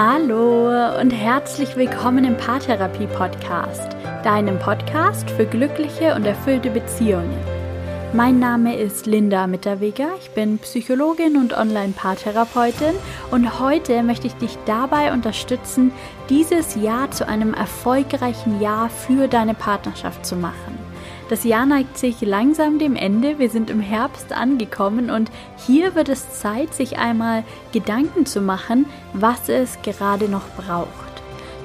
Hallo und herzlich willkommen im Paartherapie Podcast, deinem Podcast für glückliche und erfüllte Beziehungen. Mein Name ist Linda Mitterweger, ich bin Psychologin und Online-Paartherapeutin und heute möchte ich dich dabei unterstützen, dieses Jahr zu einem erfolgreichen Jahr für deine Partnerschaft zu machen. Das Jahr neigt sich langsam dem Ende. Wir sind im Herbst angekommen und hier wird es Zeit, sich einmal Gedanken zu machen, was es gerade noch braucht.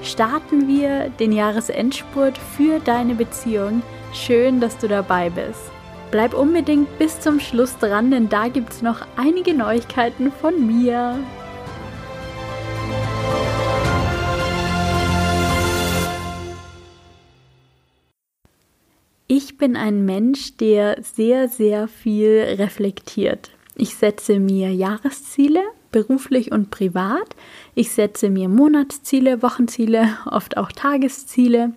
Starten wir den Jahresendspurt für deine Beziehung. Schön, dass du dabei bist. Bleib unbedingt bis zum Schluss dran, denn da gibt es noch einige Neuigkeiten von mir. Ich bin ein Mensch, der sehr, sehr viel reflektiert. Ich setze mir Jahresziele, beruflich und privat. Ich setze mir Monatsziele, Wochenziele, oft auch Tagesziele.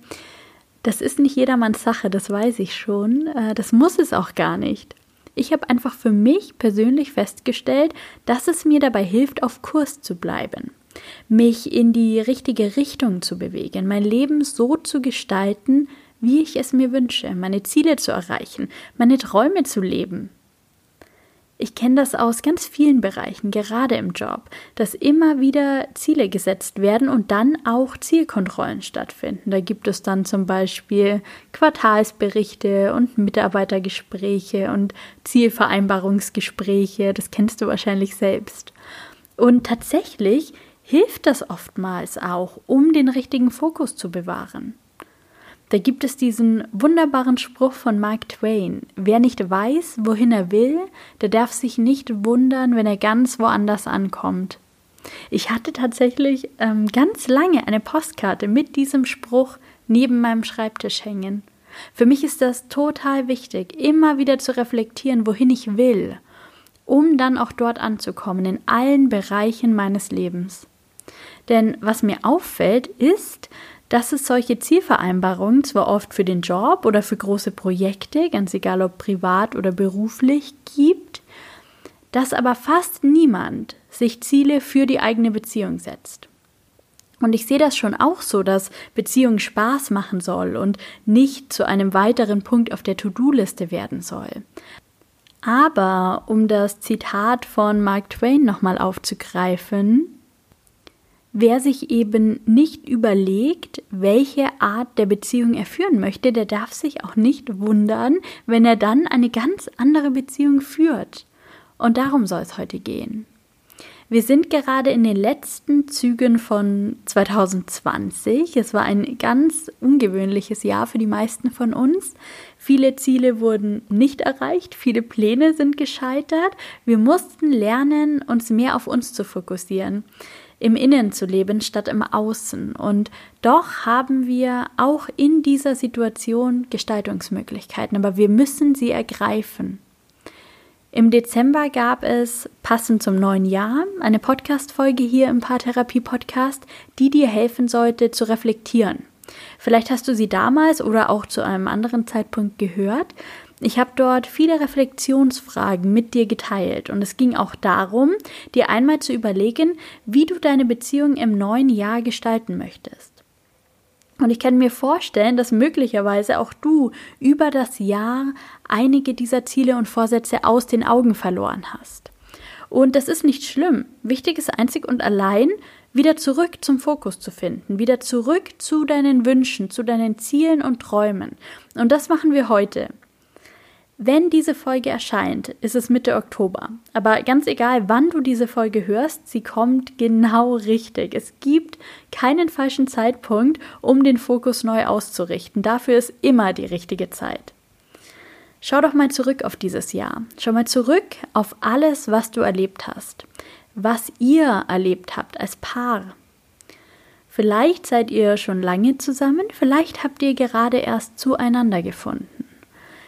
Das ist nicht jedermanns Sache, das weiß ich schon. Äh, das muss es auch gar nicht. Ich habe einfach für mich persönlich festgestellt, dass es mir dabei hilft, auf Kurs zu bleiben, mich in die richtige Richtung zu bewegen, mein Leben so zu gestalten, wie ich es mir wünsche, meine Ziele zu erreichen, meine Träume zu leben. Ich kenne das aus ganz vielen Bereichen, gerade im Job, dass immer wieder Ziele gesetzt werden und dann auch Zielkontrollen stattfinden. Da gibt es dann zum Beispiel Quartalsberichte und Mitarbeitergespräche und Zielvereinbarungsgespräche. Das kennst du wahrscheinlich selbst. Und tatsächlich hilft das oftmals auch, um den richtigen Fokus zu bewahren. Da gibt es diesen wunderbaren Spruch von Mark Twain. Wer nicht weiß, wohin er will, der darf sich nicht wundern, wenn er ganz woanders ankommt. Ich hatte tatsächlich ähm, ganz lange eine Postkarte mit diesem Spruch neben meinem Schreibtisch hängen. Für mich ist das total wichtig, immer wieder zu reflektieren, wohin ich will, um dann auch dort anzukommen, in allen Bereichen meines Lebens. Denn was mir auffällt, ist, dass es solche Zielvereinbarungen zwar oft für den Job oder für große Projekte, ganz egal ob privat oder beruflich, gibt, dass aber fast niemand sich Ziele für die eigene Beziehung setzt. Und ich sehe das schon auch so, dass Beziehung Spaß machen soll und nicht zu einem weiteren Punkt auf der To-Do-Liste werden soll. Aber um das Zitat von Mark Twain nochmal aufzugreifen, Wer sich eben nicht überlegt, welche Art der Beziehung er führen möchte, der darf sich auch nicht wundern, wenn er dann eine ganz andere Beziehung führt. Und darum soll es heute gehen. Wir sind gerade in den letzten Zügen von 2020. Es war ein ganz ungewöhnliches Jahr für die meisten von uns. Viele Ziele wurden nicht erreicht, viele Pläne sind gescheitert. Wir mussten lernen, uns mehr auf uns zu fokussieren im Innen zu leben statt im Außen. Und doch haben wir auch in dieser Situation Gestaltungsmöglichkeiten, aber wir müssen sie ergreifen. Im Dezember gab es, passend zum neuen Jahr, eine Podcast-Folge hier im Paartherapie-Podcast, die dir helfen sollte, zu reflektieren. Vielleicht hast du sie damals oder auch zu einem anderen Zeitpunkt gehört. Ich habe dort viele Reflexionsfragen mit dir geteilt und es ging auch darum, dir einmal zu überlegen, wie du deine Beziehung im neuen Jahr gestalten möchtest. Und ich kann mir vorstellen, dass möglicherweise auch du über das Jahr einige dieser Ziele und Vorsätze aus den Augen verloren hast. Und das ist nicht schlimm. Wichtig ist einzig und allein, wieder zurück zum Fokus zu finden, wieder zurück zu deinen Wünschen, zu deinen Zielen und Träumen. Und das machen wir heute. Wenn diese Folge erscheint, ist es Mitte Oktober. Aber ganz egal, wann du diese Folge hörst, sie kommt genau richtig. Es gibt keinen falschen Zeitpunkt, um den Fokus neu auszurichten. Dafür ist immer die richtige Zeit. Schau doch mal zurück auf dieses Jahr. Schau mal zurück auf alles, was du erlebt hast. Was ihr erlebt habt als Paar. Vielleicht seid ihr schon lange zusammen, vielleicht habt ihr gerade erst zueinander gefunden.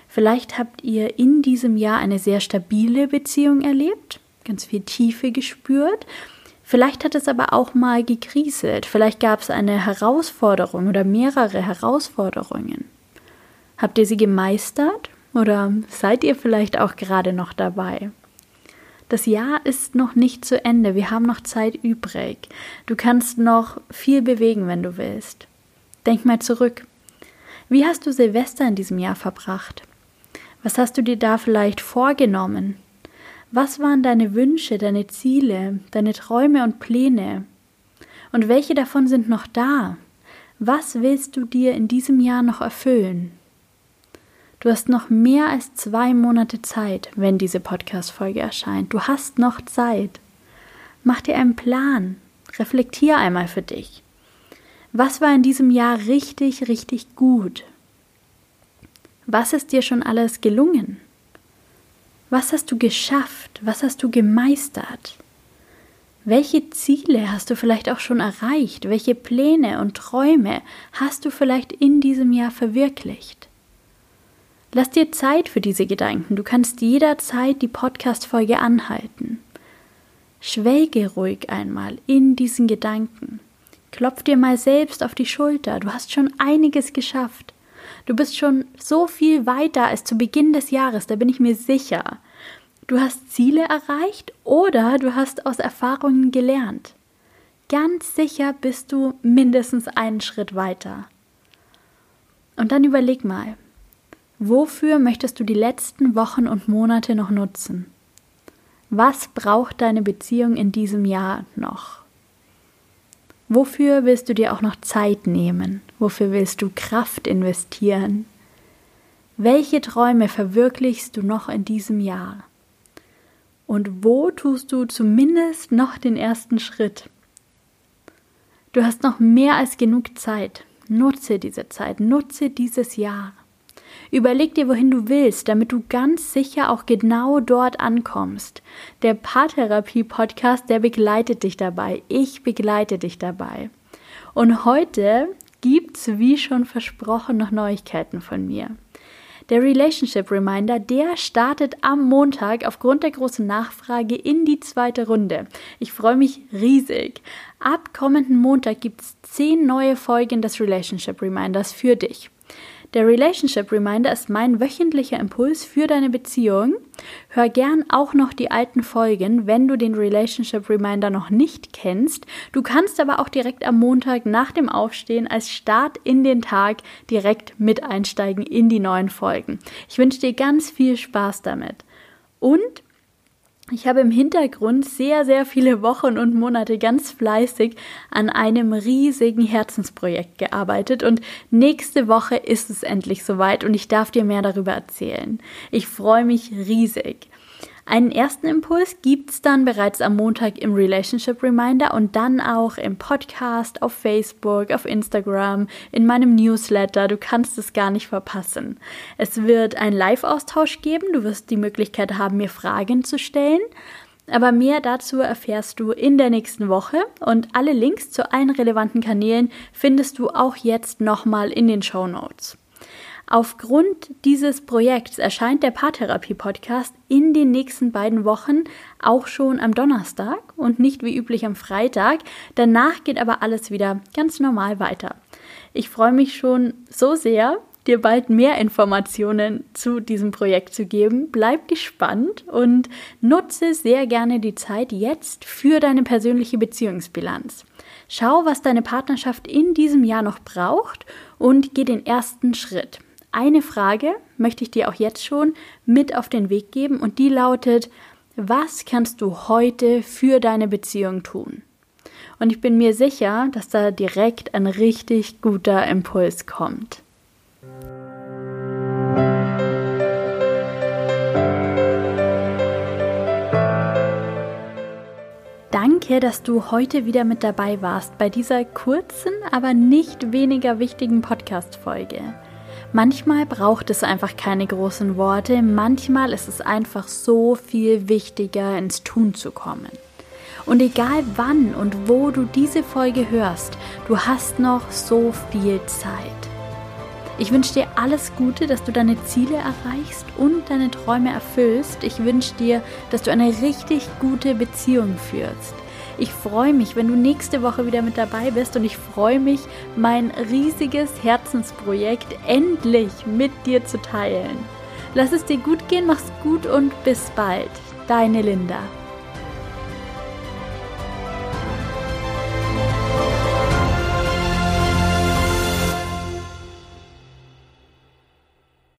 Vielleicht habt ihr in diesem Jahr eine sehr stabile Beziehung erlebt, ganz viel Tiefe gespürt. Vielleicht hat es aber auch mal gekriselt. Vielleicht gab es eine Herausforderung oder mehrere Herausforderungen. Habt ihr sie gemeistert oder seid ihr vielleicht auch gerade noch dabei? Das Jahr ist noch nicht zu Ende. Wir haben noch Zeit übrig. Du kannst noch viel bewegen, wenn du willst. Denk mal zurück. Wie hast du Silvester in diesem Jahr verbracht? Was hast du dir da vielleicht vorgenommen? Was waren deine Wünsche, deine Ziele, deine Träume und Pläne? Und welche davon sind noch da? Was willst du dir in diesem Jahr noch erfüllen? Du hast noch mehr als zwei Monate Zeit, wenn diese Podcast-Folge erscheint. Du hast noch Zeit. Mach dir einen Plan. Reflektier einmal für dich. Was war in diesem Jahr richtig, richtig gut? Was ist dir schon alles gelungen? Was hast du geschafft? Was hast du gemeistert? Welche Ziele hast du vielleicht auch schon erreicht? Welche Pläne und Träume hast du vielleicht in diesem Jahr verwirklicht? Lass dir Zeit für diese Gedanken. Du kannst jederzeit die Podcast-Folge anhalten. Schwelge ruhig einmal in diesen Gedanken. Klopf dir mal selbst auf die Schulter. Du hast schon einiges geschafft. Du bist schon so viel weiter als zu Beginn des Jahres, da bin ich mir sicher. Du hast Ziele erreicht oder du hast aus Erfahrungen gelernt. Ganz sicher bist du mindestens einen Schritt weiter. Und dann überleg mal, wofür möchtest du die letzten Wochen und Monate noch nutzen? Was braucht deine Beziehung in diesem Jahr noch? Wofür willst du dir auch noch Zeit nehmen? Wofür willst du Kraft investieren? Welche Träume verwirklichst du noch in diesem Jahr? Und wo tust du zumindest noch den ersten Schritt? Du hast noch mehr als genug Zeit. Nutze diese Zeit, nutze dieses Jahr. Überleg dir, wohin du willst, damit du ganz sicher auch genau dort ankommst. Der Paartherapie-Podcast, der begleitet dich dabei. Ich begleite dich dabei. Und heute gibt's, wie schon versprochen, noch Neuigkeiten von mir. Der Relationship Reminder, der startet am Montag aufgrund der großen Nachfrage in die zweite Runde. Ich freue mich riesig. Ab kommenden Montag gibt's zehn neue Folgen des Relationship Reminders für dich. Der Relationship Reminder ist mein wöchentlicher Impuls für deine Beziehung. Hör gern auch noch die alten Folgen, wenn du den Relationship Reminder noch nicht kennst. Du kannst aber auch direkt am Montag nach dem Aufstehen als Start in den Tag direkt mit einsteigen in die neuen Folgen. Ich wünsche dir ganz viel Spaß damit. Und ich habe im Hintergrund sehr, sehr viele Wochen und Monate ganz fleißig an einem riesigen Herzensprojekt gearbeitet und nächste Woche ist es endlich soweit und ich darf dir mehr darüber erzählen. Ich freue mich riesig. Einen ersten Impuls gibt es dann bereits am Montag im Relationship Reminder und dann auch im Podcast, auf Facebook, auf Instagram, in meinem Newsletter. Du kannst es gar nicht verpassen. Es wird einen Live-Austausch geben. Du wirst die Möglichkeit haben, mir Fragen zu stellen. Aber mehr dazu erfährst du in der nächsten Woche und alle Links zu allen relevanten Kanälen findest du auch jetzt nochmal in den Show Notes. Aufgrund dieses Projekts erscheint der Paartherapie-Podcast in den nächsten beiden Wochen auch schon am Donnerstag und nicht wie üblich am Freitag. Danach geht aber alles wieder ganz normal weiter. Ich freue mich schon so sehr, dir bald mehr Informationen zu diesem Projekt zu geben. Bleib gespannt und nutze sehr gerne die Zeit jetzt für deine persönliche Beziehungsbilanz. Schau, was deine Partnerschaft in diesem Jahr noch braucht und geh den ersten Schritt. Eine Frage möchte ich dir auch jetzt schon mit auf den Weg geben und die lautet, was kannst du heute für deine Beziehung tun? Und ich bin mir sicher, dass da direkt ein richtig guter Impuls kommt. Danke, dass du heute wieder mit dabei warst bei dieser kurzen, aber nicht weniger wichtigen Podcast-Folge. Manchmal braucht es einfach keine großen Worte, manchmal ist es einfach so viel wichtiger, ins Tun zu kommen. Und egal wann und wo du diese Folge hörst, du hast noch so viel Zeit. Ich wünsche dir alles Gute, dass du deine Ziele erreichst und deine Träume erfüllst. Ich wünsche dir, dass du eine richtig gute Beziehung führst. Ich freue mich, wenn du nächste Woche wieder mit dabei bist und ich freue mich, mein riesiges Herzensprojekt endlich mit dir zu teilen. Lass es dir gut gehen, mach's gut und bis bald. Deine Linda.